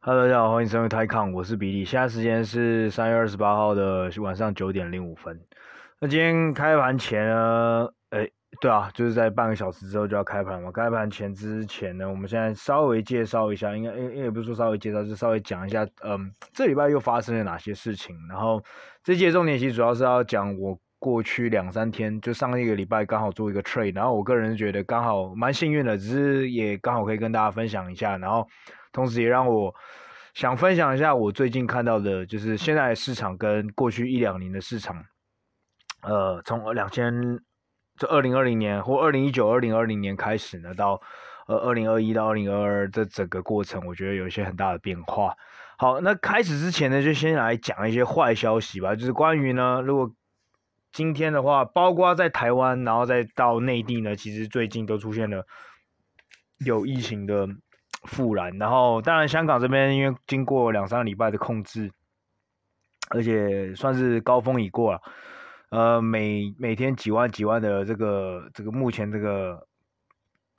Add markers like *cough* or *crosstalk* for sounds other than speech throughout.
Hello，大家好，欢迎收听 TaiCon，我是比利。现在时间是三月二十八号的晚上九点零五分。那今天开盘前呢，诶，对啊，就是在半个小时之后就要开盘嘛。开盘前之前呢，我们现在稍微介绍一下，应该，因为不是说稍微介绍，就稍微讲一下，嗯，这礼拜又发生了哪些事情。然后这节重点其实主要是要讲我过去两三天，就上一个礼拜刚好做一个 trade，然后我个人觉得刚好蛮幸运的，只是也刚好可以跟大家分享一下，然后。同时也让我想分享一下我最近看到的，就是现在市场跟过去一两年的市场，呃，从两千这二零二零年或二零一九、二零二零年开始呢，到呃二零二一到二零二二这整个过程，我觉得有一些很大的变化。好，那开始之前呢，就先来讲一些坏消息吧，就是关于呢，如果今天的话，包括在台湾，然后再到内地呢，其实最近都出现了有疫情的。复燃，然后当然香港这边因为经过两三个礼拜的控制，而且算是高峰已过了，呃，每每天几万几万的这个这个目前这个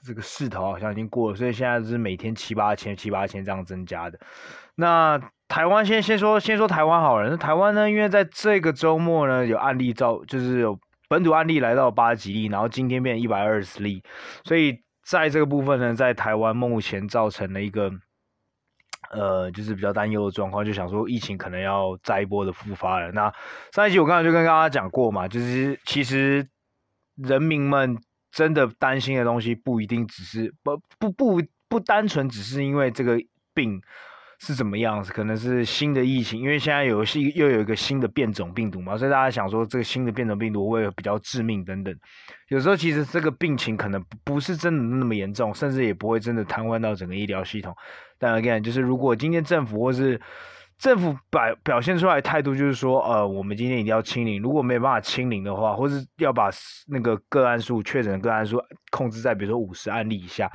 这个势头好像已经过了，所以现在是每天七八千七八千这样增加的。那台湾先先说先说台湾好了，那台湾呢，因为在这个周末呢有案例造，就是有本土案例来到八十几例，然后今天变一百二十例，所以。在这个部分呢，在台湾目前造成了一个，呃，就是比较担忧的状况，就想说疫情可能要再一波的复发了。那上一集我刚才就跟大家讲过嘛，就是其实人民们真的担心的东西不一定只是不不不不单纯只是因为这个病。是怎么样？可能是新的疫情，因为现在有是又有一个新的变种病毒嘛，所以大家想说这个新的变种病毒会比较致命等等。有时候其实这个病情可能不是真的那么严重，甚至也不会真的瘫痪到整个医疗系统。但 again，就是如果今天政府或是政府表表现出来的态度就是说，呃，我们今天一定要清零，如果没有办法清零的话，或是要把那个个案数确诊个案数控制在比如说五十案例以下。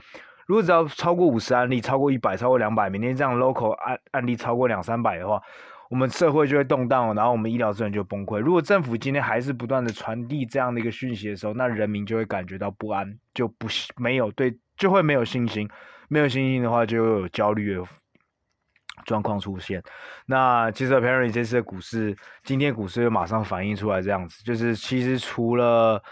如果只要超过五十案例，超过一百，超过两百，每天这样 local 案案例超过两三百的话，我们社会就会动荡，然后我们医疗资源就崩溃。如果政府今天还是不断的传递这样的一个讯息的时候，那人民就会感觉到不安，就不没有对，就会没有信心，没有信心的话，就会有焦虑的状况出现。那其实 apparently 这次的股市，今天股市又马上反映出来这样子，就是其实除了。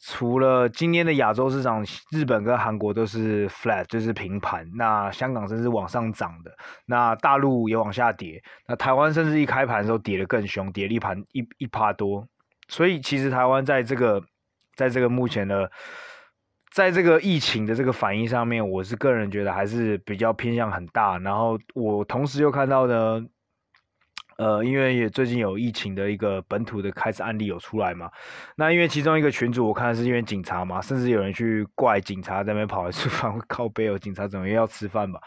除了今天的亚洲市场，日本跟韩国都是 flat，就是平盘。那香港甚至往上涨的，那大陆也往下跌。那台湾甚至一开盘的时候跌得更凶，跌了一盘一一趴多。所以其实台湾在这个，在这个目前的，在这个疫情的这个反应上面，我是个人觉得还是比较偏向很大。然后我同时又看到呢。呃，因为也最近有疫情的一个本土的开始案例有出来嘛，那因为其中一个群主我看是因为警察嘛，甚至有人去怪警察在那边跑来 *laughs* 厨房靠背哦，警察怎么要吃饭吧？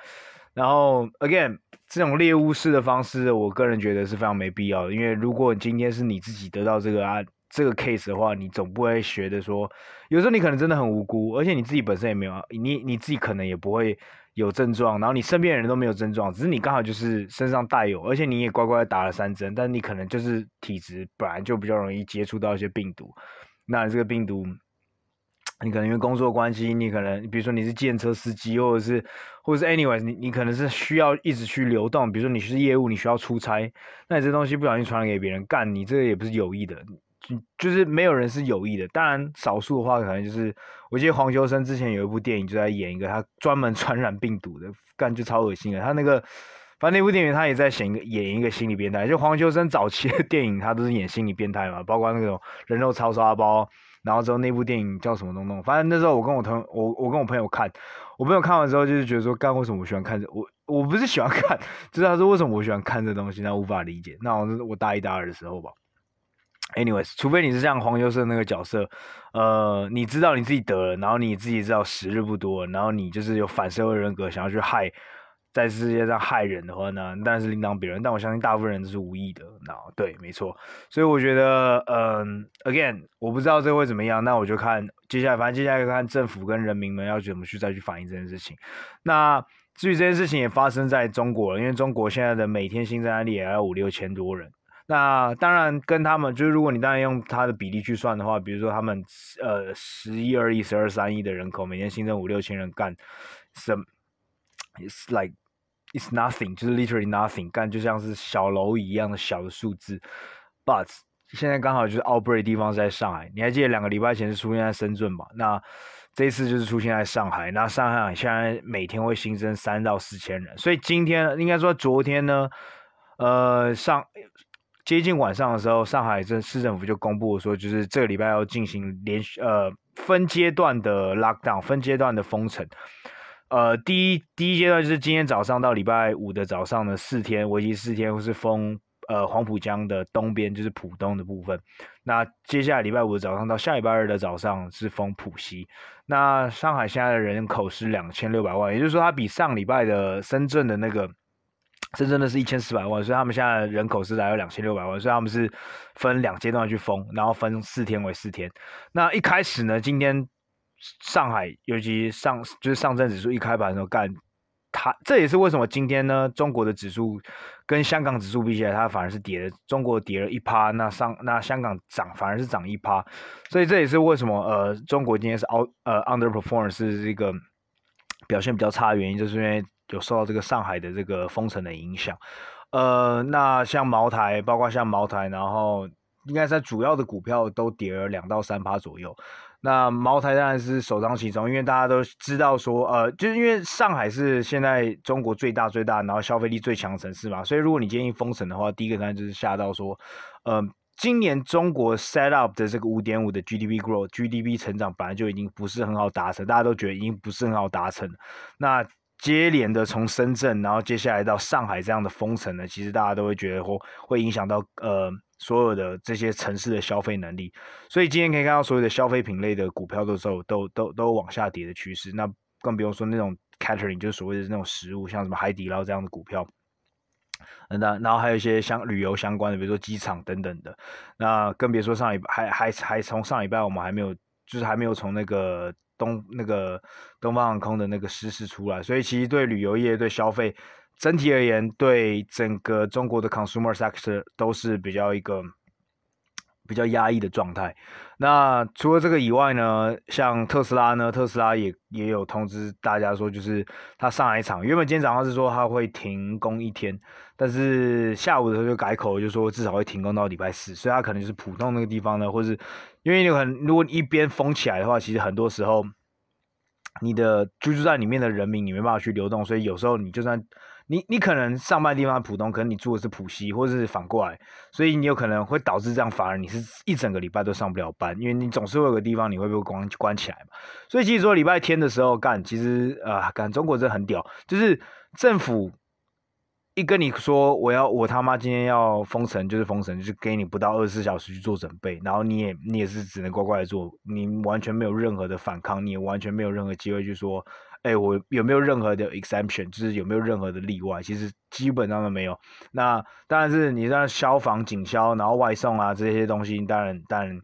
然后 again 这种猎巫式的方式，我个人觉得是非常没必要的，因为如果今天是你自己得到这个案这个 case 的话，你总不会学的说，有时候你可能真的很无辜，而且你自己本身也没有，你你自己可能也不会。有症状，然后你身边的人都没有症状，只是你刚好就是身上带有，而且你也乖乖打了三针，但你可能就是体质本来就比较容易接触到一些病毒。那这个病毒，你可能因为工作关系，你可能比如说你是建车司机，或者是或者是 anyways，你你可能是需要一直去流动，比如说你是业务，你需要出差，那你这东西不小心传染给别人，干你这个也不是有意的。就就是没有人是有意的，当然少数的话可能就是，我记得黄秋生之前有一部电影就在演一个他专门传染病毒的，干就超恶心的。他那个反正那部电影他也在演一个演一个心理变态，就黄秋生早期的电影他都是演心理变态嘛，包括那种人肉叉烧包，然后之后那部电影叫什么东东，反正那时候我跟我同我我跟我朋友看，我朋友看完之后就是觉得说，干为什么我喜欢看这我我不是喜欢看，*laughs* 就是他说为什么我喜欢看这东西，他无法理解。那我我大一大二的时候吧。Anyways，除非你是像黄秋生那个角色，呃，你知道你自己得了，然后你自己知道时日不多，然后你就是有反社会人格，想要去害，在世界上害人的话呢，当然是另当别论。但我相信大部分人都是无意的，那对，没错。所以我觉得，嗯，Again，我不知道这会怎么样，那我就看接下来，反正接下来看政府跟人民们要怎么去再去反映这件事情。那至于这件事情也发生在中国了，因为中国现在的每天新增案例也要五六千多人。那当然，跟他们就是，如果你当然用他的比例去算的话，比如说他们呃十一二亿、十二三亿的人口，每年新增五六千人干，什，It's like it's nothing，就是 literally nothing，干就像是小蝼蚁一样的小的数字。But 现在刚好就是 outbreak 地方是在上海，你还记得两个礼拜前是出现在深圳吧？那这一次就是出现在上海，那上海现在每天会新增三到四千人，所以今天应该说昨天呢，呃上接近晚上的时候，上海政市政府就公布说，就是这个礼拜要进行连续呃分阶段的 lockdown，分阶段的封城。呃，第一第一阶段就是今天早上到礼拜五的早上的四天，为期四天，或是封呃黄浦江的东边，就是浦东的部分。那接下来礼拜五的早上到下礼拜二的早上是封浦西。那上海现在的人口是两千六百万，也就是说它比上礼拜的深圳的那个深圳的是一千四百万，所以他们现在人口是来到两千六百万，所以他们是分两阶段去封，然后分四天为四天。那一开始呢，今天。上海，尤其上就是上证指数一开盘的时候干，它这也是为什么今天呢，中国的指数跟香港指数比起来，它反而是跌的，中国跌了一趴，那上那香港涨反而是涨一趴，所以这也是为什么呃中国今天是 out 呃 underperform 是这个表现比较差的原因，就是因为有受到这个上海的这个封城的影响，呃，那像茅台，包括像茅台，然后应该在主要的股票都跌了两到三趴左右。那茅台当然是首当其冲，因为大家都知道说，呃，就是因为上海是现在中国最大最大，然后消费力最强的城市嘛，所以如果你建议封城的话，第一个当然就是吓到说，呃，今年中国 set up 的这个五点五的 GDP growth，GDP 成长本来就已经不是很好达成，大家都觉得已经不是很好达成。那接连的从深圳，然后接下来到上海这样的封城呢，其实大家都会觉得会会影响到呃。所有的这些城市的消费能力，所以今天可以看到所有的消费品类的股票都都都都都往下跌的趋势。那更不用说那种 catering，就是所谓的那种食物，像什么海底捞这样的股票。那然后还有一些相旅游相关的，比如说机场等等的。那更别说上一还还还从上礼拜我们还没有，就是还没有从那个东那个东方航空的那个失事出来，所以其实对旅游业对消费。整体而言，对整个中国的 consumer sector 都是比较一个比较压抑的状态。那除了这个以外呢，像特斯拉呢，特斯拉也也有通知大家说，就是他上海厂原本今天早上是说他会停工一天，但是下午的时候就改口，就说至少会停工到礼拜四，所以他可能就是浦东那个地方呢，或是因为你很如果你一边封起来的话，其实很多时候你的居住在里面的人民你没办法去流动，所以有时候你就算你你可能上班的地方浦东，可能你住的是浦西，或者是反过来，所以你有可能会导致这样，反而你是一整个礼拜都上不了班，因为你总是会有个地方你会被关关起来嘛。所以其实说礼拜天的时候干，其实啊干中国真的很屌，就是政府跟你说我要我他妈今天要封城，就是封城，就是给你不到二十四小时去做准备，然后你也你也是只能乖乖的做，你完全没有任何的反抗，你也完全没有任何机会去说。哎，我有没有任何的 exemption，就是有没有任何的例外？其实基本上都没有。那当然是你让消防、警消，然后外送啊这些东西，当然当然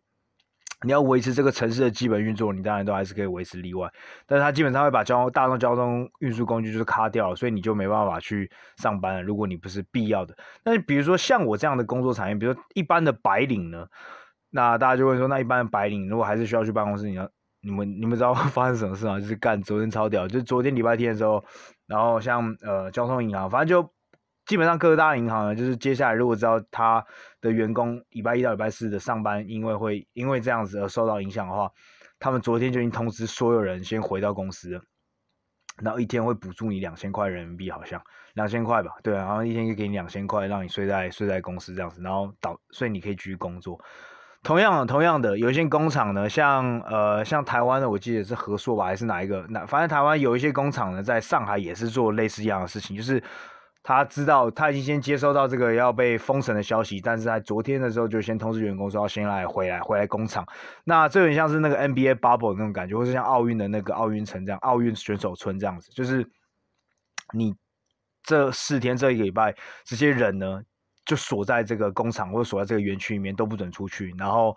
你要维持这个城市的基本运作，你当然都还是可以维持例外。但是它基本上会把交通大众交通运输工具就是卡掉，所以你就没办法去上班了。如果你不是必要的，那比如说像我这样的工作产业，比如说一般的白领呢，那大家就会说，那一般的白领如果还是需要去办公室，你要。你们你们知道 *laughs* 发生什么事吗？就是干昨天超屌，就昨天礼拜天的时候，然后像呃交通银行，反正就基本上各大银行呢，就是接下来如果知道他的员工礼拜一到礼拜四的上班，因为会因为这样子而受到影响的话，他们昨天就已经通知所有人先回到公司，然后一天会补助你两千块人民币，好像两千块吧，对，然后一天就给你两千块，让你睡在睡在公司这样子，然后导所以你可以继续工作。同样的，同样的，有一些工厂呢，像呃，像台湾的，我记得是合硕吧，还是哪一个？那反正台湾有一些工厂呢，在上海也是做类似一样的事情，就是他知道他已经先接收到这个要被封城的消息，但是在昨天的时候就先通知员工说要先来回来回来工厂。那这有点像是那个 NBA bubble 那种感觉，或是像奥运的那个奥运城这样，奥运选手村这样子，就是你这四天这一个礼拜，这些人呢。就锁在这个工厂或者锁在这个园区里面，都不准出去，然后，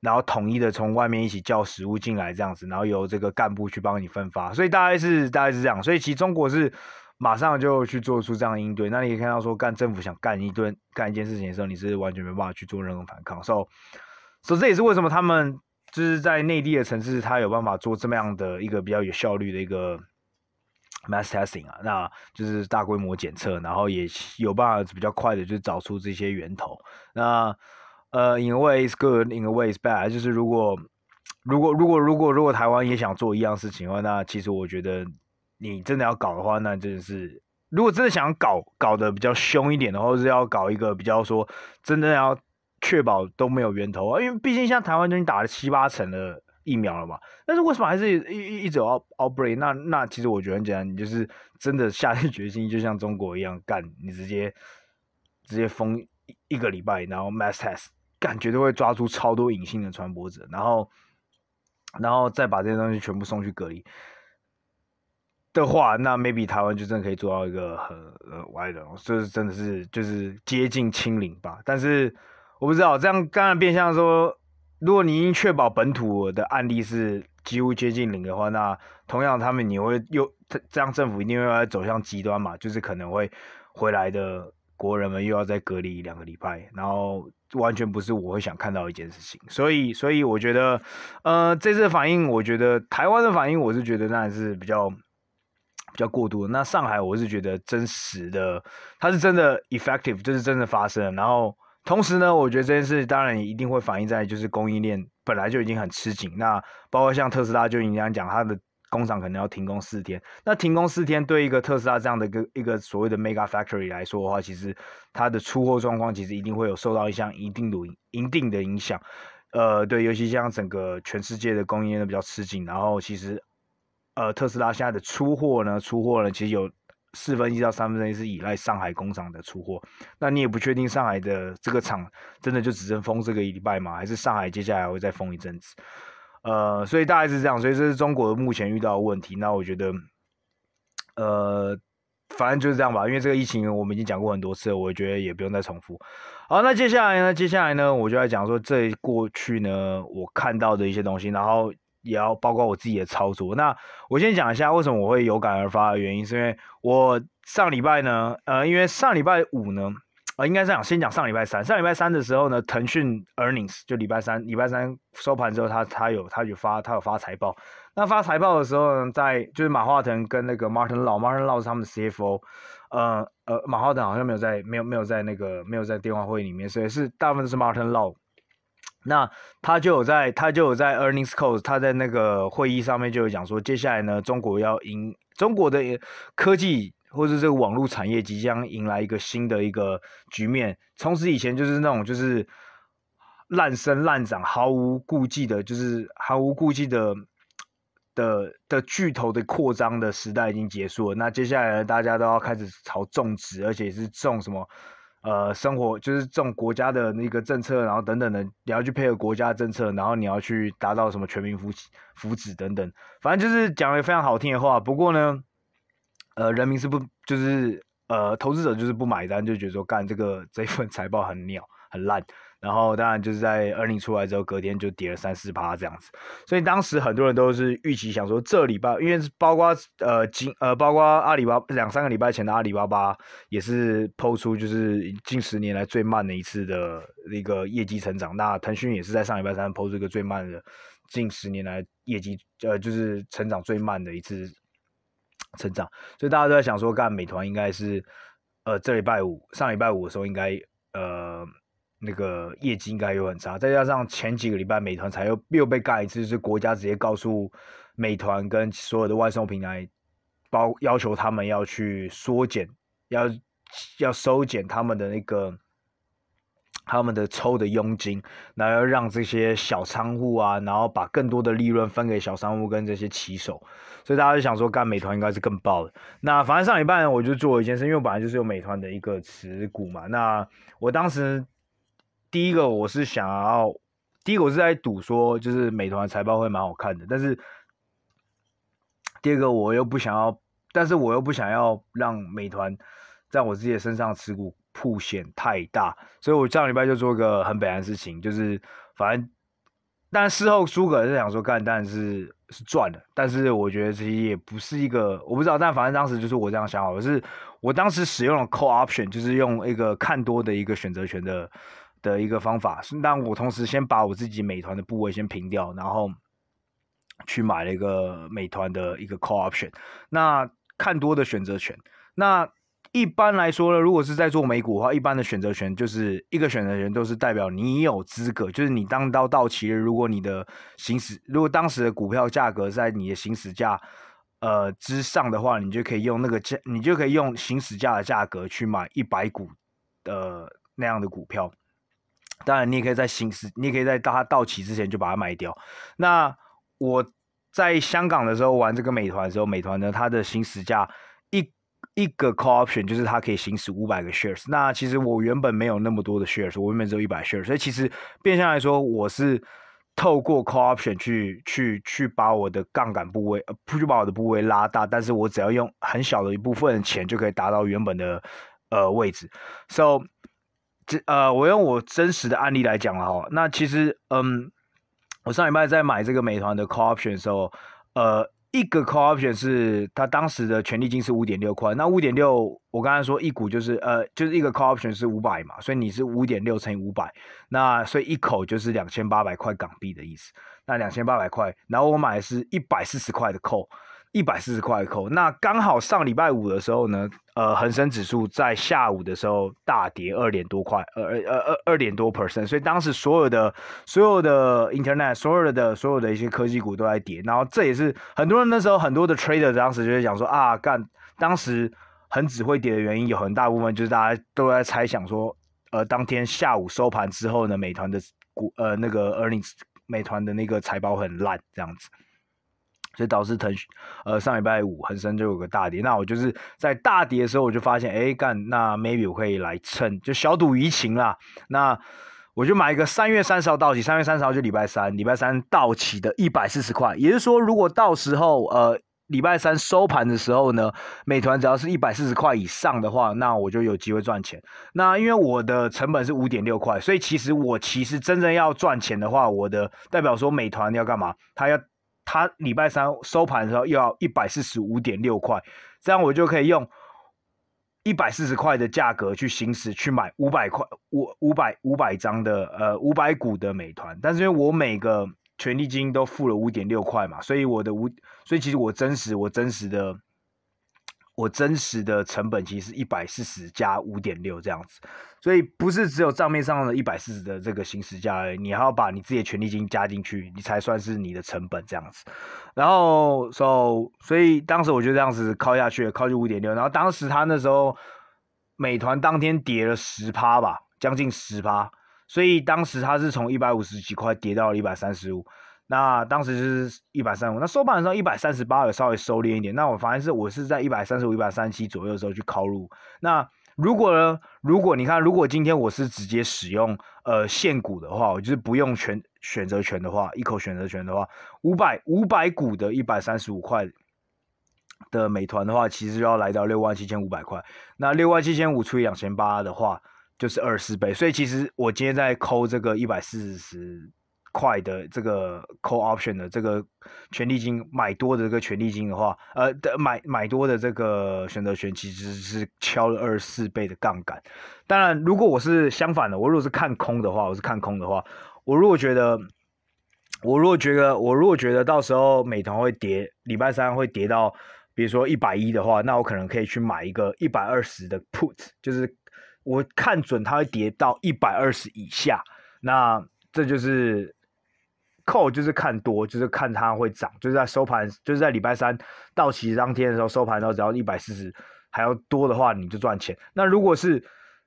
然后统一的从外面一起叫食物进来这样子，然后由这个干部去帮你分发，所以大概是大概是这样，所以其实中国是马上就去做出这样的应对。那你可以看到说，干政府想干一顿干一件事情的时候，你是完全没办法去做任何反抗。所以，所以这也是为什么他们就是在内地的城市，他有办法做这么样的一个比较有效率的一个 mass testing 啊，那就是大规模检测，然后也有办法比较快的就找出这些源头。那呃，in a way is good，in a way is bad，就是如果如果如果如果如果台湾也想做一样事情的话，那其实我觉得你真的要搞的话，那真的是如果真的想搞搞得比较凶一点的话，或是要搞一个比较说真的要确保都没有源头啊，因为毕竟像台湾就已经打了七八成的疫苗了嘛，但是为什么还是一一一直有 out outbreak？那那其实我觉得很简单，你就是真的下定决心，就像中国一样干，你直接直接封一一个礼拜，然后 mass test，感觉都会抓出超多隐性的传播者，然后然后再把这些东西全部送去隔离的话，那 maybe 台湾就真的可以做到一个很呃歪的，就是真的是就是接近清零吧。但是我不知道这样当然变相说。如果你已经确保本土的案例是几乎接近零的话，那同样他们你会又这样，政府一定会要走向极端嘛，就是可能会回来的国人们又要再隔离两个礼拜，然后完全不是我会想看到一件事情。所以，所以我觉得，呃，这次反应，我觉得台湾的反应，我是觉得那还是比较比较过度。那上海，我是觉得真实的，它是真的 effective，就是真的发生，然后。同时呢，我觉得这件事当然一定会反映在就是供应链本来就已经很吃紧，那包括像特斯拉就已经讲，它的工厂可能要停工四天。那停工四天对一个特斯拉这样的一个一个所谓的 mega factory 来说的话，其实它的出货状况其实一定会有受到一项一定的一定的影响。呃，对，尤其像整个全世界的供应链都比较吃紧，然后其实呃特斯拉现在的出货呢，出货呢其实有。四分之一到三分之一是依赖上海工厂的出货，那你也不确定上海的这个厂真的就只剩封这个一礼拜吗？还是上海接下来会再封一阵子？呃，所以大概是这样，所以这是中国目前遇到的问题。那我觉得，呃，反正就是这样吧，因为这个疫情我们已经讲过很多次，我觉得也不用再重复。好，那接下来呢？接下来呢，我就来讲说这过去呢我看到的一些东西，然后。也要包括我自己的操作。那我先讲一下为什么我会有感而发的原因，是因为我上礼拜呢，呃，因为上礼拜五呢，呃，应该是讲先讲上礼拜三。上礼拜三的时候呢，腾讯 earnings 就礼拜三，礼拜三收盘之后，他他有他有发他有发财报。那发财报的时候呢，在就是马化腾跟那个 Martin Lau，Martin Lau 是他们的 CFO，呃呃，马化腾好像没有在没有没有在那个没有在电话会议里面，所以是大部分都是 Martin Lau。那他就有在，他就有在 earnings call，他在那个会议上面就有讲说，接下来呢，中国要迎中国的科技或者这个网络产业即将迎来一个新的一个局面。从此以前就是那种就是滥生滥长、毫无顾忌的，就是毫无顾忌的的的巨头的扩张的时代已经结束了。那接下来呢，大家都要开始朝种植，而且是种什么？呃，生活就是这种国家的那个政策，然后等等的，你要去配合国家政策，然后你要去达到什么全民福、福祉等等，反正就是讲了非常好听的话。不过呢，呃，人民是不就是呃，投资者就是不买单，就觉得说干这个这份财报很鸟、很烂。然后当然就是在 earning 出来之后，隔天就跌了三四趴这样子，所以当时很多人都是预期想说，这礼拜因为包括呃今呃包括阿里巴巴两三个礼拜前的阿里巴巴也是抛出就是近十年来最慢的一次的一个业绩成长，那腾讯也是在上礼拜三抛出一个最慢的近十年来业绩呃就是成长最慢的一次成长，所以大家都在想说，干美团应该是呃这礼拜五上礼拜五的时候应该呃。那个业绩应该又很差，再加上前几个礼拜美团才又又被干一次，就是国家直接告诉美团跟所有的外送平台，包要求他们要去缩减，要要收减他们的那个他们的抽的佣金，然后要让这些小商户啊，然后把更多的利润分给小商户跟这些骑手，所以大家就想说干美团应该是更爆的。那反正上一半我就做了一件事，因为我本来就是有美团的一个持股嘛，那我当时。第一个我是想要，第一个我是在赌说，就是美团财报会蛮好看的，但是第二个我又不想要，但是我又不想要让美团在我自己的身上持股铺显太大，所以我上礼拜就做一个很北烂的事情，就是反正，但事后诸葛是想说干，但是是赚的，但是我觉得其实也不是一个，我不知道，但反正当时就是我这样想好，我是我当时使用了 call option，就是用一个看多的一个选择权的。的一个方法是，但我同时先把我自己美团的部位先平掉，然后去买了一个美团的一个 call option。那看多的选择权。那一般来说呢，如果是在做美股的话，一般的选择权就是一个选择权都是代表你有资格，就是你当到到期日，如果你的行使，如果当时的股票价格在你的行使价呃之上的话，你就可以用那个价，你就可以用行使价的价格去买一百股的那样的股票。当然，你也可以在行使，你也可以在它到期之前就把它卖掉。那我在香港的时候玩这个美团的时候，美团呢，它的行使价。一一个 call option 就是它可以行使五百个 shares，那其实我原本没有那么多的 shares，我原本只有一百 shares，所以其实变相来说，我是透过 call option 去去去把我的杠杆部位，呃，去把我的部位拉大，但是我只要用很小的一部分的钱就可以达到原本的呃位置。So，这呃，我用我真实的案例来讲了哈，那其实嗯，我上礼拜在买这个美团的 call option 的时候，呃。一个 call option 是它当时的权利金是五点六块，那五点六，我刚才说一股就是呃，就是一个 call option 是五百嘛，所以你是五点六乘以五百，那所以一口就是两千八百块港币的意思，那两千八百块，然后我买的是一百四十块的 call。一百四十块扣，那刚好上礼拜五的时候呢，呃，恒生指数在下午的时候大跌二点多块，呃呃呃二点多 percent，所以当时所有的所有的 internet，所有的所有的一些科技股都在跌，然后这也是很多人那时候很多的 trader 当时就是讲说啊，干，当时恒指会跌的原因有很大部分就是大家都在猜想说，呃，当天下午收盘之后呢，美团的股呃那个 earnings，美团的那个财报很烂这样子。所以导致腾讯，呃，上礼拜五恒生就有个大跌。那我就是在大跌的时候，我就发现，哎，干，那 maybe 我可以来趁，就小赌怡情啦。那我就买一个三月三十号到期，三月三十号就礼拜三，礼拜三到期的一百四十块。也就是说，如果到时候，呃，礼拜三收盘的时候呢，美团只要是一百四十块以上的话，那我就有机会赚钱。那因为我的成本是五点六块，所以其实我其实真正要赚钱的话，我的代表说美团要干嘛？他要。它礼拜三收盘的时候又要一百四十五点六块，这样我就可以用一百四十块的价格去行使去买五百块五五百五百张的呃五百股的美团，但是因为我每个权利金都付了五点六块嘛，所以我的五所以其实我真实我真实的。我真实的成本其实是一百四十加五点六这样子，所以不是只有账面上的一百四十的这个行使价，你还要把你自己的权利金加进去，你才算是你的成本这样子。然后，so, 所以当时我就这样子靠下去，靠去五点六。然后当时他那时候美团当天跌了十趴吧，将近十趴，所以当时他是从一百五十几块跌到了一百三十五。那当时就是一百三五，那收盘的时候一百三十八，有稍微收敛一点。那我发现是我是在一百三十五、一百三十七左右的时候去考入。那如果呢？如果你看，如果今天我是直接使用呃现股的话，我就是不用全选择权的话，一口选择权的话，五百五百股的一百三十五块的美团的话，其实要来到六万七千五百块。那六万七千五除以两千八的话，就是二十倍。所以其实我今天在抠这个一百四十。块的这个 call option 的这个权利金买多的这个权利金的话，呃的买买多的这个选择权其实是敲了二十四倍的杠杆。当然，如果我是相反的，我如果是看空的话，我是看空的话，我如果觉得，我如果觉得，我如果觉得到时候美团会跌，礼拜三会跌到，比如说一百一的话，那我可能可以去买一个一百二十的 put，就是我看准它会跌到一百二十以下，那这就是。扣就是看多，就是看它会涨，就是在收盘，就是在礼拜三到期当天的时候收盘的时候，只要一百四十还要多的话，你就赚钱。那如果是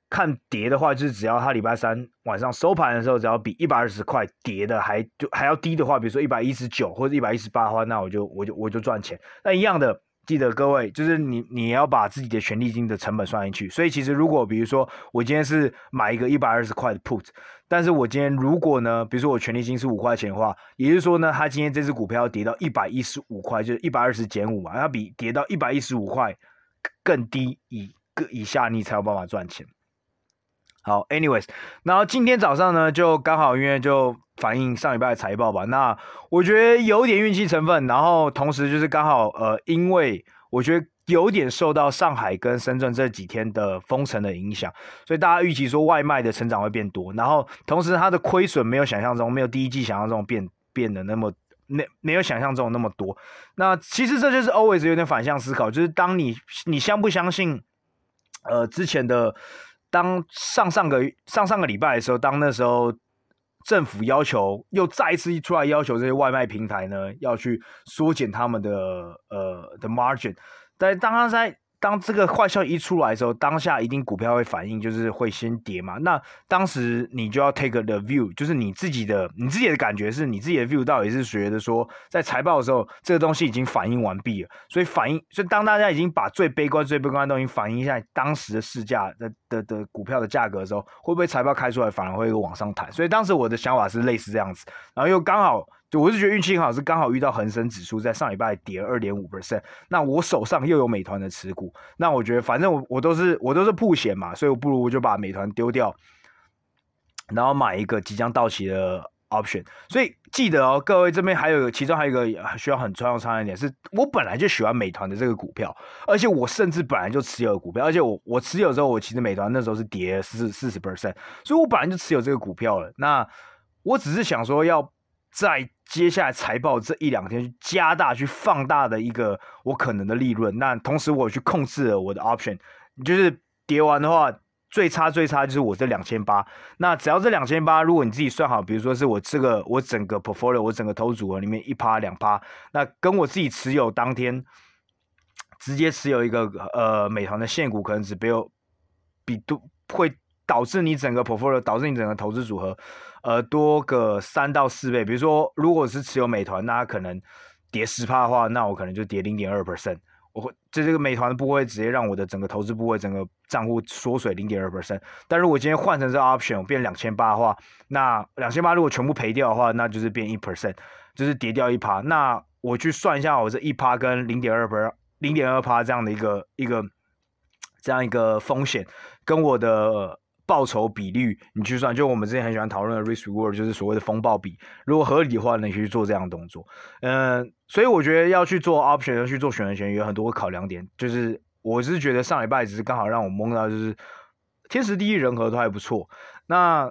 看跌的话，就是只要它礼拜三晚上收盘的时候，只要比一百二十块跌的还就还要低的话，比如说一百一十九或者一百一十八的话，那我就我就我就赚钱。那一样的。记得各位，就是你，你要把自己的权利金的成本算进去。所以其实如果比如说我今天是买一个一百二十块的 put，但是我今天如果呢，比如说我权利金是五块钱的话，也就是说呢，它今天这只股票要跌到一百一十五块，就是一百二十减五嘛，它比跌到一百一十五块更低以个以下，你才有办法赚钱。好，anyways，然后今天早上呢，就刚好因为就反映上礼拜的财报吧，那我觉得有点运气成分，然后同时就是刚好呃，因为我觉得有点受到上海跟深圳这几天的封城的影响，所以大家预期说外卖的成长会变多，然后同时它的亏损没有想象中没有第一季想象中变变得那么没没有想象中那么多。那其实这就是 always 有点反向思考，就是当你你相不相信，呃，之前的当上上个上上个礼拜的时候，当那时候政府要求又再一次出来要求这些外卖平台呢，要去缩减他们的呃的 margin，但当他在当这个坏消息一出来的时候，当下一定股票会反应，就是会先跌嘛。那当时你就要 take the view，就是你自己的你自己的感觉是你自己的 view 到底是觉得说，在财报的时候，这个东西已经反应完毕了。所以反应，所以当大家已经把最悲观、最悲观的东西反映在当时的市价的的的股票的价格的时候，会不会财报开出来反而会往上弹？所以当时我的想法是类似这样子，然后又刚好。就我是觉得运气很好，是刚好遇到恒生指数在上礼拜跌二点五 percent，那我手上又有美团的持股，那我觉得反正我我都是我都是铺险嘛，所以我不如我就把美团丢掉，然后买一个即将到期的 option。所以记得哦，各位这边还有其中还有一个需要很重要的一点是，我本来就喜欢美团的这个股票，而且我甚至本来就持有股票，而且我我持有之后，我其实美团那时候是跌四四十 percent，所以我本来就持有这个股票了。那我只是想说要。在接下来财报这一两天，去加大、去放大的一个我可能的利润。那同时，我去控制了我的 option，就是跌完的话，最差最差就是我这两千八。那只要这两千八，如果你自己算好，比如说是我这个我整个 portfolio，我整个投资组合里面一趴两趴，那跟我自己持有当天直接持有一个呃美团的现股，可能只比有比多会导致你整个 portfolio，导致你整个投资组合。呃，多个三到四倍，比如说，如果是持有美团，那它可能跌十趴的话，那我可能就跌零点二 percent。我会就这个美团的部位直接让我的整个投资部位整个账户缩水零点二 percent。但如果今天换成这个 option，我变两千八的话，那两千八如果全部赔掉的话，那就是变一 percent，就是跌掉一趴。那我去算一下，我这一趴跟零点二 per 零点二趴这样的一个一个这样一个风险，跟我的。报酬比率，你去算，就我们之前很喜欢讨论的 risk reward，就是所谓的风暴比。如果合理的话，你可以做这样的动作。嗯、所以我觉得要去做 option，要去做选择权，有很多考量点。就是我是觉得上礼拜只是刚好让我蒙到，就是天时地利人和都还不错。那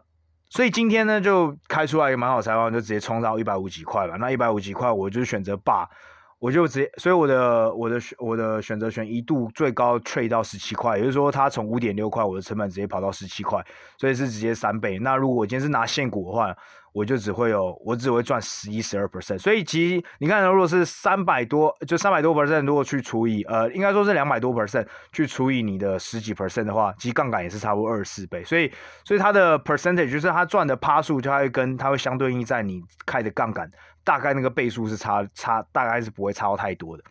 所以今天呢，就开出来一个蛮好财报，就直接冲到一百五几块吧。那一百五几块，我就选择霸。我就直接，所以我的我的我的选择权一度最高 trade 到十七块，也就是说它从五点六块，我的成本直接跑到十七块，所以是直接三倍。那如果我今天是拿现股的话，我就只会有我只会赚十一十二 percent。所以其实你看，如果是三百多，就三百多 percent，如果去除以呃，应该说是两百多 percent 去除以你的十几 percent 的话，其实杠杆也是差不多二十四倍。所以所以它的 percentage 就是它赚的趴数，它会跟它会相对应在你开的杠杆。大概那个倍数是差差，大概是不会差到太多的。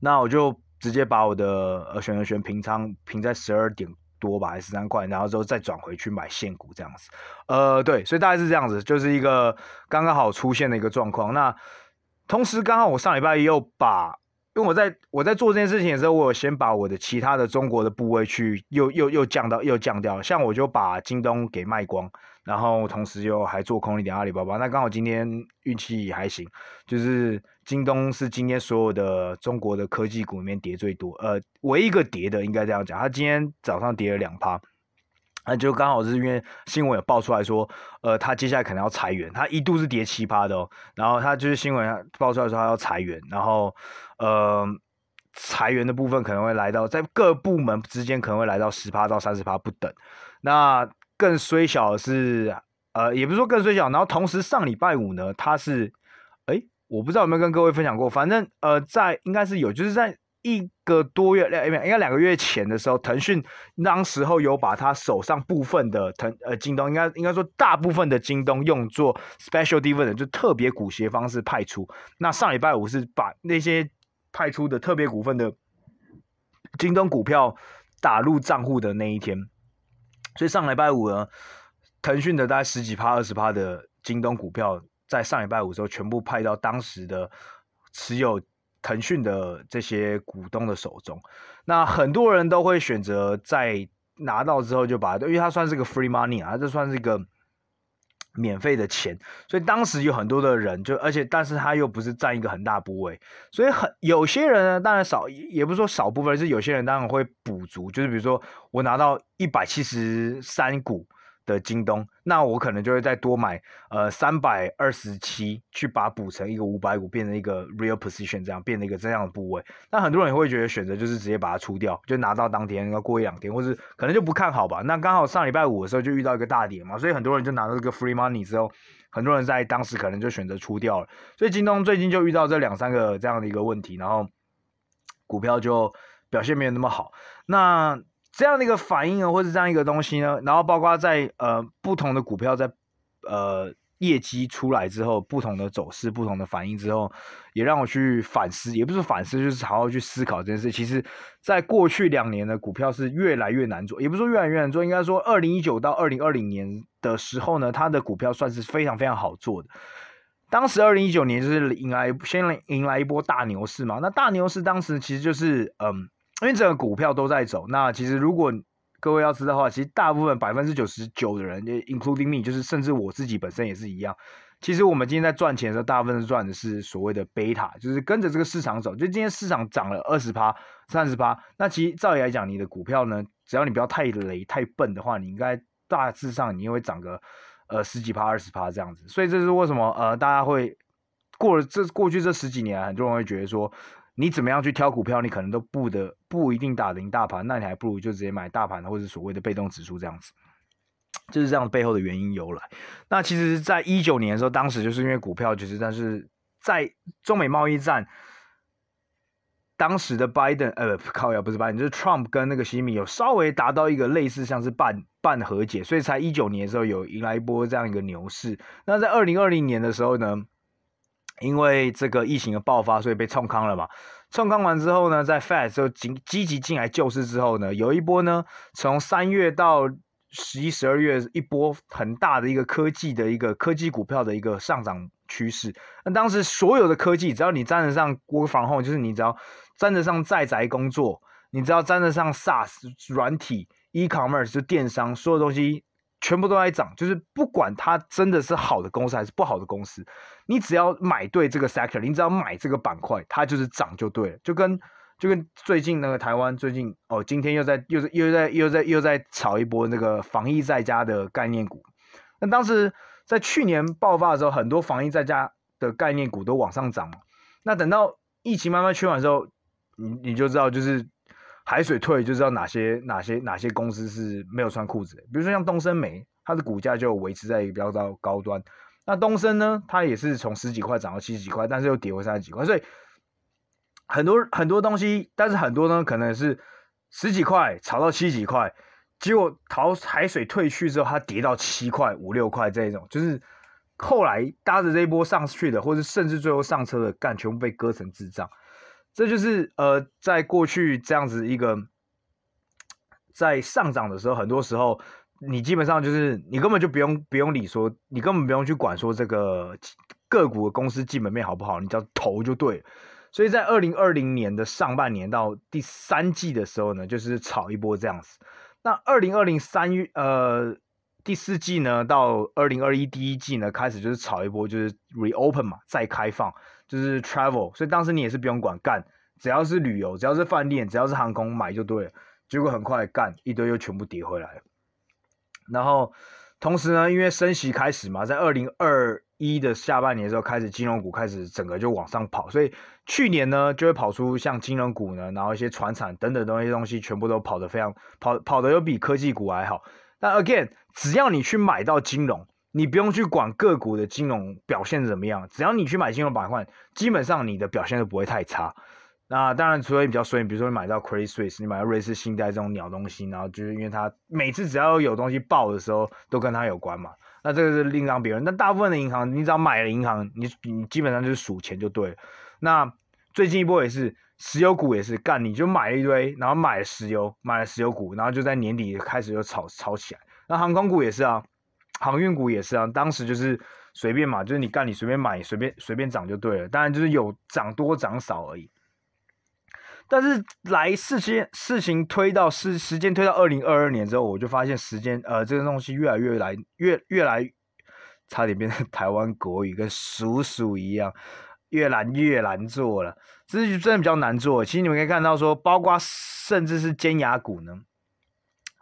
那我就直接把我的呃选择权平仓平在十二点多吧，还是十三块，然后之后再转回去买现股这样子。呃，对，所以大概是这样子，就是一个刚刚好出现的一个状况。那同时刚好我上礼拜又把，因为我在我在做这件事情的时候，我有先把我的其他的中国的部位去又又又降到又降掉，像我就把京东给卖光。然后同时又还做空一点阿里巴巴，那刚好今天运气还行，就是京东是今天所有的中国的科技股里面跌最多，呃，唯一一个跌的应该这样讲，它今天早上跌了两趴，那就刚好是因为新闻有爆出来说，呃，它接下来可能要裁员，它一度是跌七趴的哦，然后它就是新闻爆出来说它要裁员，然后呃，裁员的部分可能会来到在各部门之间可能会来到十趴到三十趴不等，那。更衰小的是，呃，也不是说更衰小，然后同时上礼拜五呢，它是，哎，我不知道有没有跟各位分享过，反正呃，在应该是有，就是在一个多月两，应该两个月前的时候，腾讯当时候有把它手上部分的腾呃京东，应该应该说大部分的京东用作 special dividend，就特别股息方式派出。那上礼拜五是把那些派出的特别股份的京东股票打入账户的那一天。所以上礼拜五呢，腾讯的大概十几趴、二十趴的京东股票，在上礼拜五的时候全部派到当时的持有腾讯的这些股东的手中。那很多人都会选择在拿到之后就把，因为它算是个 free money 啊，这算是一个免费的钱。所以当时有很多的人就，而且但是他又不是占一个很大部位，所以很有些人呢，当然少，也不是说少部分，是有些人当然会补足，就是比如说我拿到。一百七十三股的京东，那我可能就会再多买呃三百二十七，去把补成一个五百股，变成一个 real position，这样变成一个这样的部位。那很多人也会觉得选择就是直接把它出掉，就拿到当天要过一两天，或是可能就不看好吧。那刚好上礼拜五的时候就遇到一个大跌嘛，所以很多人就拿到这个 free money 之后，很多人在当时可能就选择出掉了。所以京东最近就遇到这两三个这样的一个问题，然后股票就表现没有那么好。那这样的一个反应呢，或是这样一个东西呢，然后包括在呃不同的股票在呃业绩出来之后，不同的走势、不同的反应之后，也让我去反思，也不是反思，就是好好去思考这件事。其实，在过去两年的股票是越来越难做，也不是说越来越难做，应该说二零一九到二零二零年的时候呢，它的股票算是非常非常好做的。当时二零一九年就是迎来先迎来一波大牛市嘛，那大牛市当时其实就是嗯。因为整个股票都在走，那其实如果各位要知道的话，其实大部分百分之九十九的人，including me，就是甚至我自己本身也是一样。其实我们今天在赚钱的时候，大部分是赚的是所谓的贝塔，就是跟着这个市场走。就今天市场涨了二十趴、三十趴，那其实照理来讲，你的股票呢，只要你不要太雷、太笨的话，你应该大致上你也会涨个呃十几趴、二十趴这样子。所以这是为什么呃大家会过了这过去这十几年，很多人会觉得说。你怎么样去挑股票，你可能都不得不一定打得赢大盘，那你还不如就直接买大盘或者所谓的被动指数这样子，就是这样背后的原因由来。那其实，在一九年的时候，当时就是因为股票就是，但是在中美贸易战，当时的拜登呃靠呀不是拜登，就是 Trump 跟那个习近平有稍微达到一个类似像是半半和解，所以才一九年的时候有迎来一波这样一个牛市。那在二零二零年的时候呢？因为这个疫情的爆发，所以被冲康了嘛。冲康完之后呢，在 Fed 就积积极进来救市之后呢，有一波呢，从三月到十一、十二月一波很大的一个科技的一个科技股票的一个上涨趋势。那当时所有的科技，只要你沾得上国防后就是你只要沾得上在宅工作，你只要沾得上 SaaS 软体、e-commerce 就电商，所有东西。全部都在涨，就是不管它真的是好的公司还是不好的公司，你只要买对这个 sector，你只要买这个板块，它就是涨就对了。就跟就跟最近那个台湾最近哦，今天又在又在又在又在又在炒一波那个防疫在家的概念股。那当时在去年爆发的时候，很多防疫在家的概念股都往上涨嘛。那等到疫情慢慢趋缓的时候，你你就知道就是。海水退就知道哪些哪些哪些公司是没有穿裤子的，比如说像东森煤，它的股价就维持在一个比较高高端。那东森呢，它也是从十几块涨到七十几块，但是又跌回三十几块。所以很多很多东西，但是很多呢，可能是十几块炒到七几块，结果淘海水退去之后，它跌到七块五六块这一种，就是后来搭着这一波上去的，或者甚至最后上车的，干全部被割成智障。这就是呃，在过去这样子一个在上涨的时候，很多时候你基本上就是你根本就不用不用理说，你根本不用去管说这个个股的公司基本面好不好，你只要投就对了。所以在二零二零年的上半年到第三季的时候呢，就是炒一波这样子。那二零二零三月呃第四季呢，到二零二一第一季呢，开始就是炒一波，就是 reopen 嘛，再开放。就是 travel，所以当时你也是不用管干，只要是旅游，只要是饭店，只要是航空买就对了。结果很快干一堆又全部跌回来。然后同时呢，因为升息开始嘛，在二零二一的下半年的时候开始金融股开始整个就往上跑，所以去年呢就会跑出像金融股呢，然后一些传产等等东西东西全部都跑得非常跑跑得又比科技股还好。但 again，只要你去买到金融。你不用去管个股的金融表现怎么样，只要你去买金融板块，基本上你的表现都不会太差。那当然，除非比较衰，比如说你买到 Credit Suisse，你买到瑞士信贷这种鸟东西，然后就是因为它每次只要有东西爆的时候，都跟它有关嘛。那这个是另当别论。但大部分的银行，你只要买了银行，你你基本上就是数钱就对了。那最近一波也是石油股也是干，你就买了一堆，然后买了石油，买了石油股，然后就在年底开始就炒炒起来。那航空股也是啊。航运股也是啊，当时就是随便嘛，就是你干你随便买，随便随便涨就对了。当然就是有涨多涨少而已。但是来事情事情推到时时间推到二零二二年之后，我就发现时间呃这个东西越来越来越越来，差点变成台湾国语跟叔叔一样，越来越难做了。这是真的比较难做。其实你们可以看到说，包括甚至是尖牙股呢。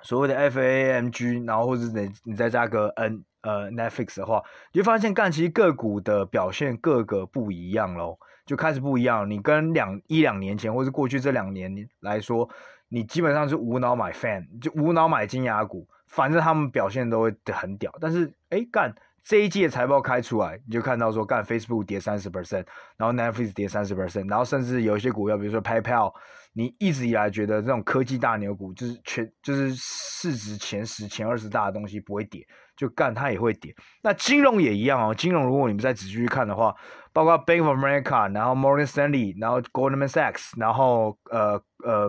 所谓的 FAMG，然后或者你你再加个 N 呃 Netflix 的话，你就发现干其实个股的表现各个不一样喽，就开始不一样。你跟两一两年前，或是过去这两年来说，你基本上是无脑买 fan，就无脑买金牙股，反正他们表现都会很屌。但是哎干。这一季的财报开出来，你就看到说，干 Facebook 跌三十 percent，然后 Netflix 跌三十 percent，然后甚至有一些股票，比如说 PayPal，你一直以来觉得这种科技大牛股就是全就是市值前十、前二十大的东西不会跌，就干它也会跌。那金融也一样哦，金融如果你们再仔细去看的话，包括 Bank of America，然后 Morgan Stanley，然后 Goldman Sachs，然后呃呃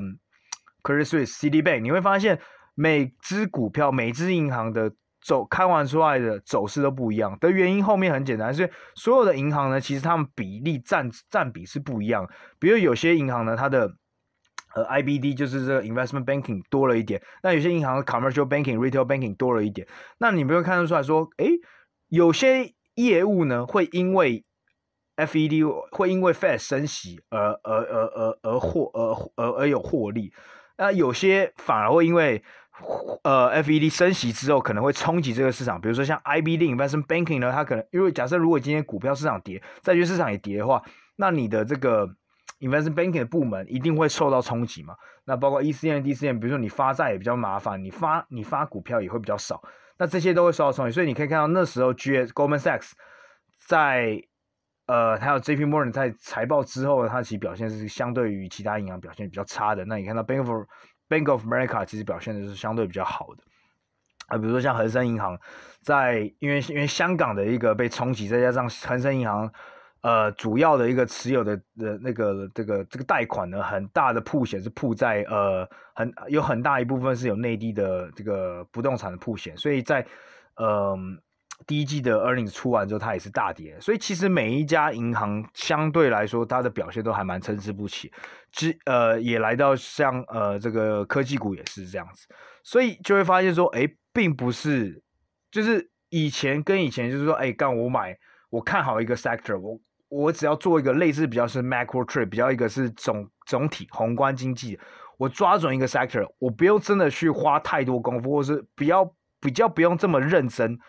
Credit Suisse、Citibank，你会发现每只股票、每只银行的。走开完出来的走势都不一样的原因后面很简单，所以所有的银行呢，其实他们比例占占比是不一样。比如有些银行呢，它的呃 IBD 就是这个 investment banking 多了一点，那有些银行的 commercial banking、retail banking 多了一点。那你不会看得出来说，哎，有些业务呢会因为 FED 会因为 Fed 升息而而而而而获而而而有获利，那有些反而会因为呃，FED 升息之后可能会冲击这个市场，比如说像 IBD Investment Banking 呢，它可能因为假设如果今天股票市场跌，债券市场也跌的话，那你的这个 Investment Banking 的部门一定会受到冲击嘛。那包括 E C N、D C N，比如说你发债也比较麻烦，你发你发股票也会比较少，那这些都会受到冲击。所以你可以看到那时候 GS Goldman Sachs 在呃还有 JP Morgan 在财报之后，它其实表现是相对于其他银行表现比较差的。那你看到 Bank of Bank of America 其实表现的是相对比较好的啊，比如说像恒生银行，在因为因为香港的一个被冲击，再加上恒生银行呃主要的一个持有的的那个这个这个贷款呢，很大的铺险是铺在呃很有很大一部分是有内地的这个不动产的铺险，所以在呃。第一季的 earnings 出完之后，它也是大跌，所以其实每一家银行相对来说，它的表现都还蛮参差不齐。之呃，也来到像呃这个科技股也是这样子，所以就会发现说，哎，并不是就是以前跟以前就是说，哎，干我买我看好一个 sector，我我只要做一个类似比较是 macro trade，比较一个是总总体宏观经济，我抓准一个 sector，我不用真的去花太多功夫，或是比较比较不用这么认真。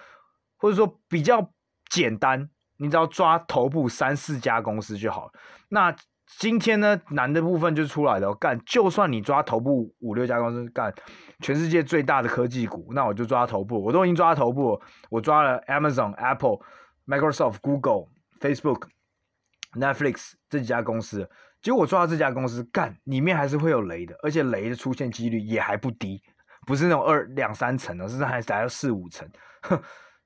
或者说比较简单，你只要抓头部三四家公司就好。那今天呢，难的部分就出来了。干，就算你抓头部五六家公司，干全世界最大的科技股，那我就抓头部。我都已经抓头部，我抓了 Amazon、Apple、Microsoft、Google、Facebook、Netflix 这几家公司。结果我抓到这家公司，干里面还是会有雷的，而且雷的出现几率也还不低，不是那种二两三成的，甚至还达到四五成。哼。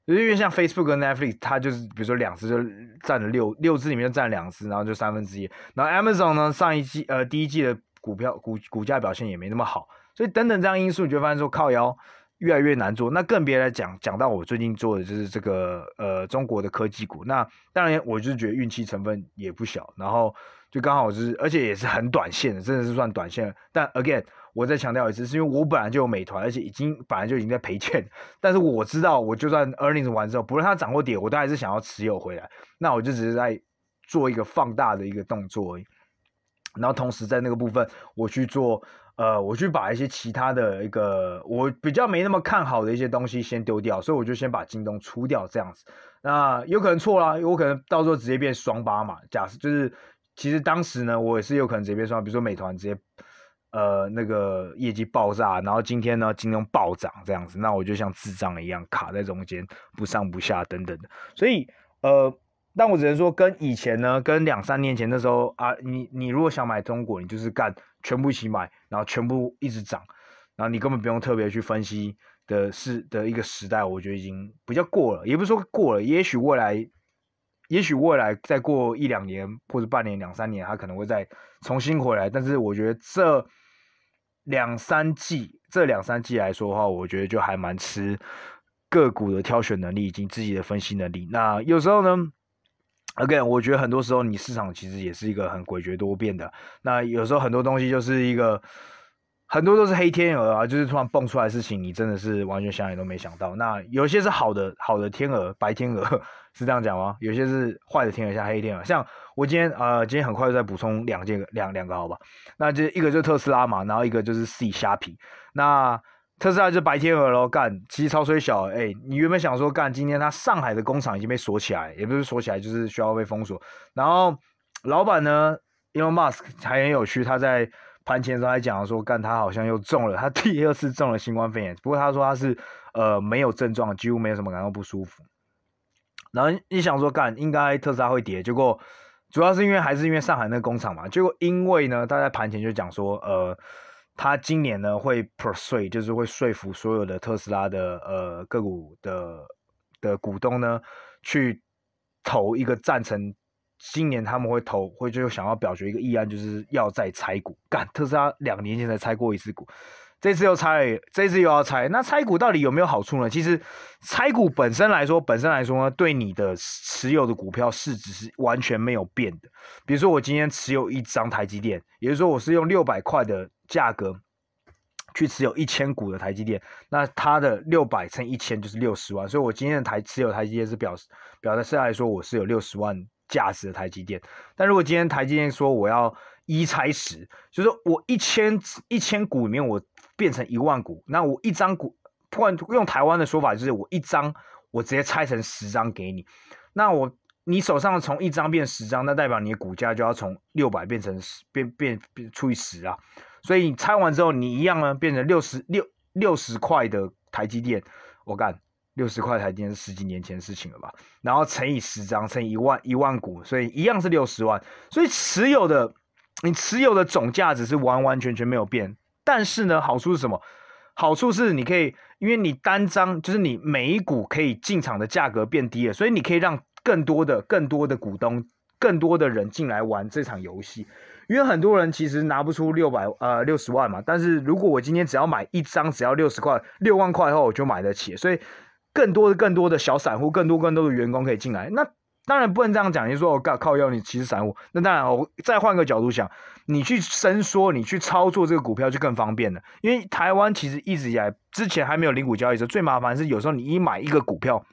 因为像 Facebook 跟 Netflix，它就是比如说两只就占了六六只里面就占两只，然后就三分之一。然后 Amazon 呢，上一季呃第一季的股票股股价表现也没那么好，所以等等这样因素，你就发现说靠腰越来越难做。那更别来讲讲到我最近做的就是这个呃中国的科技股，那当然我就是觉得运气成分也不小，然后就刚好是而且也是很短线的，真的是算短线。但 again。我再强调一次，是因为我本来就有美团，而且已经本来就已经在赔钱。但是我知道，我就算 earnings 完之后，不论它涨或跌，我都还是想要持有回来。那我就只是在做一个放大的一个动作而已。然后同时在那个部分，我去做呃，我去把一些其他的一个我比较没那么看好的一些东西先丢掉，所以我就先把京东出掉这样子。那有可能错啦，我可能到时候直接变双八嘛。假设就是其实当时呢，我也是有可能直接变双，比如说美团直接。呃，那个业绩爆炸，然后今天呢，京东暴涨这样子，那我就像智障一样卡在中间，不上不下等等的。所以，呃，但我只能说，跟以前呢，跟两三年前的时候啊，你你如果想买中国，你就是干全部一起买，然后全部一直涨，然后你根本不用特别去分析的是的一个时代，我觉得已经比较过了，也不是说过了，也许未来，也许未来再过一两年或者半年、两三年，它可能会再重新回来，但是我觉得这。两三季，这两三季来说的话，我觉得就还蛮吃个股的挑选能力以及自己的分析能力。那有时候呢，again，我觉得很多时候你市场其实也是一个很诡谲多变的。那有时候很多东西就是一个。很多都是黑天鹅啊，就是突然蹦出来事情，你真的是完全想也都没想到。那有些是好的，好的天鹅，白天鹅 *laughs* 是这样讲吗？有些是坏的天鹅，像黑天鹅。像我今天呃，今天很快就再补充两件两两个好吧？那就一个就是特斯拉嘛，然后一个就是 C 虾皮。那特斯拉就白天鹅咯，干，其实超衰小，哎、你原本想说干，今天他上海的工厂已经被锁起来，也不是锁起来，就是需要被封锁。然后老板呢，Elon Musk 还很有趣，他在盘前的时候还讲说，干，他好像又中了，他第二次中了新冠肺炎，不过他说他是呃没有症状，几乎没有什么感到不舒服。然后你想说干，应该特斯拉会跌，结果主要是因为还是因为上海那个工厂嘛。结果因为呢，他在盘前就讲说，呃，他今年呢会 persuade，就是会说服所有的特斯拉的呃个股的的股东呢，去投一个赞成，今年他们会投，会就想要表决一个议案，就是要再拆股。干，特斯拉两年前才拆过一次股。这次又拆，这次又要拆，那拆股到底有没有好处呢？其实拆股本身来说，本身来说呢，对你的持有的股票市值是完全没有变的。比如说我今天持有一张台积电，也就是说我是用六百块的价格去持有一千股的台积电，那它的六百乘一千就是六十万，所以我今天的台持有台积电是表示表示来说我是有六十万价值的台积电。但如果今天台积电说我要一拆十，就是说我一千一千股里面我。变成一万股，那我一张股，不管用台湾的说法就是我一张，我直接拆成十张给你。那我你手上从一张变十张，那代表你的股价就要从六百变成十，变变变除以十啊。所以你拆完之后，你一样呢变成六十六六十块的台积电，我干六十块台积电是十几年前的事情了吧？然后乘以十张，乘以一万一万股，所以一样是六十万。所以持有的你持有的总价值是完完全全没有变。但是呢，好处是什么？好处是你可以，因为你单张就是你每一股可以进场的价格变低了，所以你可以让更多的、更多的股东、更多的人进来玩这场游戏。因为很多人其实拿不出六百呃六十万嘛，但是如果我今天只要买一张，只要六十块、六万块后我就买得起，所以更多的、更多的小散户、更多、更多的员工可以进来。那当然不能这样讲，你说我靠靠要，你其实散户。那当然，我再换个角度想，你去伸缩，你去操作这个股票就更方便了。因为台湾其实一直以来，之前还没有零股交易的时，最麻烦是有时候你一买一个股票，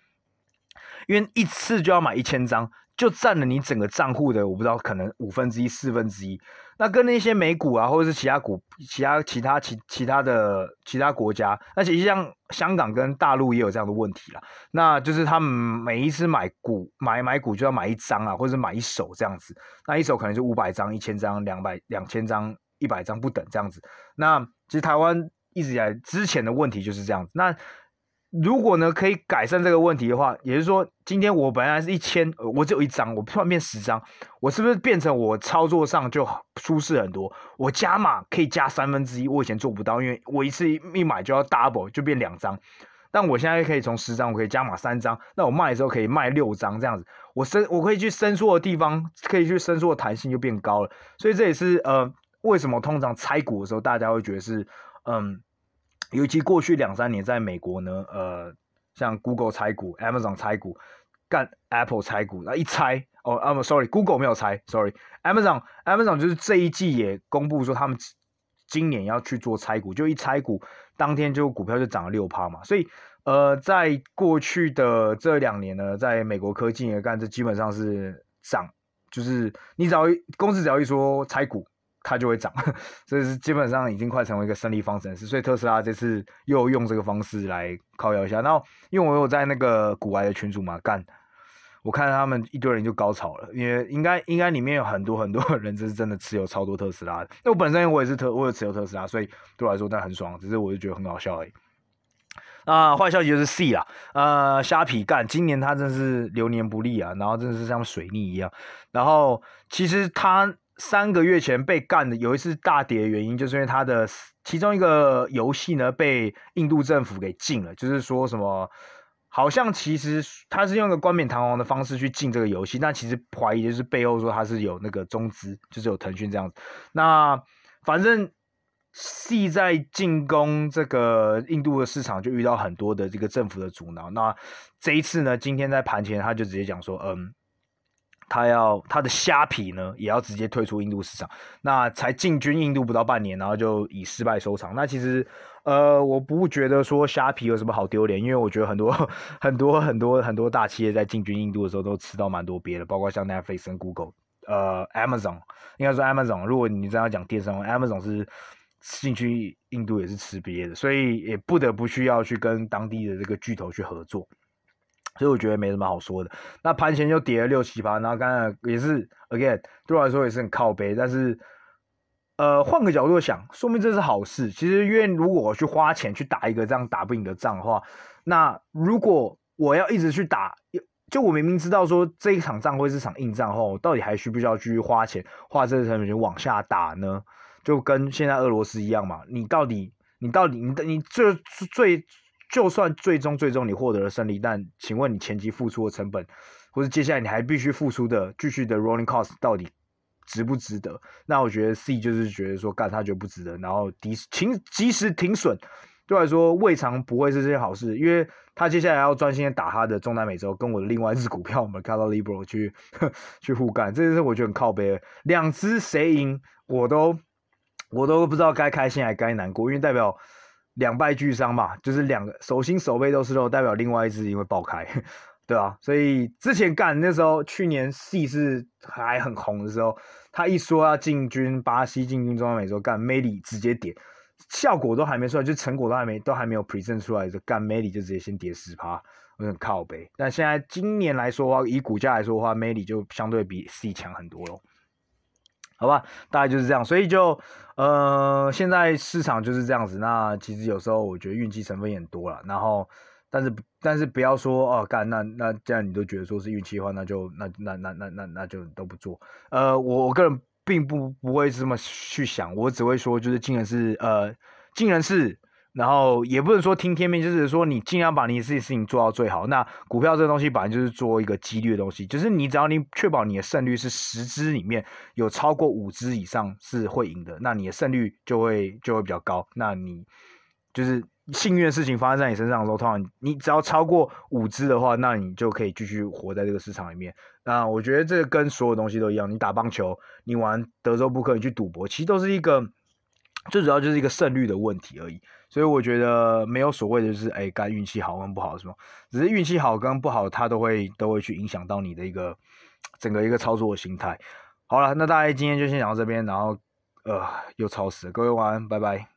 因为一次就要买一千张。就占了你整个账户的，我不知道可能五分之一、四分之一。那跟那些美股啊，或者是其他股、其他其他其其他的其他国家，而且像香港跟大陆也有这样的问题啦。那就是他们每一次买股买买股就要买一张啊，或者是买一手这样子。那一手可能就五百张、一千张、两百两千张、一百张不等这样子。那其实台湾一直以来之前的问题就是这样子。那如果呢，可以改善这个问题的话，也就是说，今天我本来是一千，我只有一张，我突然变十张，我是不是变成我操作上就舒适很多？我加码可以加三分之一，我以前做不到，因为我一次一买就要 double，就变两张。但我现在可以从十张，我可以加码三张，那我卖的时候可以卖六张这样子，我伸我可以去伸缩的地方，可以去伸缩的弹性就变高了。所以这也是呃，为什么通常拆股的时候，大家会觉得是嗯。尤其过去两三年，在美国呢，呃，像 Google 拆股，Amazon 拆股，干 Apple 拆股，那一拆，哦，啊不，sorry，Google 没有拆，sorry，Amazon，Amazon 就是这一季也公布说他们今年要去做拆股，就一拆股，当天就股票就涨了六趴嘛，所以，呃，在过去的这两年呢，在美国科技也干，这基本上是涨，就是你只要公司只要一说拆股。它就会涨，*laughs* 这是基本上已经快成为一个胜利方程式。所以特斯拉这次又用这个方式来靠摇一下。然后因为我有在那个股癌的群组嘛，干，我看他们一堆人就高潮了，因为应该应该里面有很多很多人，这是真的持有超多特斯拉的。那我本身我也是特，我有持有特斯拉，所以对我来说那很爽。只是我就觉得很搞笑而已。啊，坏消息就是 C 啦，呃，虾皮干，今年它真是流年不利啊，然后真的是像水逆一样。然后其实它。三个月前被干的有一次大跌的原因，就是因为它的其中一个游戏呢被印度政府给禁了，就是说什么好像其实他是用一个冠冕堂皇的方式去禁这个游戏，但其实怀疑就是背后说他是有那个中资，就是有腾讯这样子。那反正 C 在进攻这个印度的市场就遇到很多的这个政府的阻挠。那这一次呢，今天在盘前他就直接讲说，嗯。他要他的虾皮呢，也要直接退出印度市场，那才进军印度不到半年，然后就以失败收场。那其实，呃，我不觉得说虾皮有什么好丢脸，因为我觉得很多 *laughs* 很多很多很多大企业在进军印度的时候都吃到蛮多鳖的，包括像 Netflix Google，呃，Amazon，应该说 Amazon，如果你这样讲电商，Amazon 是进去印度也是吃瘪的，所以也不得不需要去跟当地的这个巨头去合作，所以我觉得没什么好说的。那盘前就跌了六七八，然后刚才也是 again 对我来说也是很靠背，但是呃换个角度想，说明这是好事。其实因为如果我去花钱去打一个这样打不赢的仗的话，那如果我要一直去打，就我明明知道说这一场仗会是场硬仗后，到底还需不需要继续花钱花这个成本去往下打呢？就跟现在俄罗斯一样嘛，你到底你到底你你这最就算最终最终你获得了胜利，但请问你前期付出的成本，或者接下来你还必须付出的继续的 rolling cost 到底值不值得？那我觉得 C 就是觉得说干他觉得不值得，然后及停及时停损。对来说，未尝不会是件好事，因为他接下来要专心的打他的中南美洲，跟我的另外一只股票，我们看到 Libro 去去互干，这件事我觉得很靠北。两只谁赢，我都我都不知道该开心还该难过，因为代表两败俱伤嘛，就是两个手心手背都是肉，代表另外一只因为爆开，*laughs* 对啊，所以之前干那时候，去年 C 是还很红的时候，他一说要进军巴西，进军中南美洲干，Meli 直接点。效果都还没出来，就成果都还没都还没有 present 出来，就干 Meli 就直接先跌十趴，有点靠北。但现在今年来说的话，以股价来说的话，Meli 就相对比 C 强很多咯。好吧，大概就是这样。所以就呃，现在市场就是这样子。那其实有时候我觉得运气成分也多了。然后，但是但是不要说哦，干那那这样你都觉得说是运气的话，那就那那那那那那就都不做。呃，我我个人。并不不会这么去想，我只会说就是竟然是，呃，竟然是，然后也不能说听天命，就是说你尽量把你自己事情做到最好。那股票这个东西本来就是做一个几率的东西，就是你只要你确保你的胜率是十支里面有超过五支以上是会赢的，那你的胜率就会就会比较高。那你就是。幸运的事情发生在你身上的时候，通常你只要超过五支的话，那你就可以继续活在这个市场里面。那我觉得这跟所有东西都一样，你打棒球，你玩德州扑克，你去赌博，其实都是一个最主要就是一个胜率的问题而已。所以我觉得没有所谓的就是哎，该运气好跟不好什么？只是运气好跟不好，它都会都会去影响到你的一个整个一个操作的心态。好了，那大家今天就先讲到这边，然后呃又超时，各位晚安，拜拜。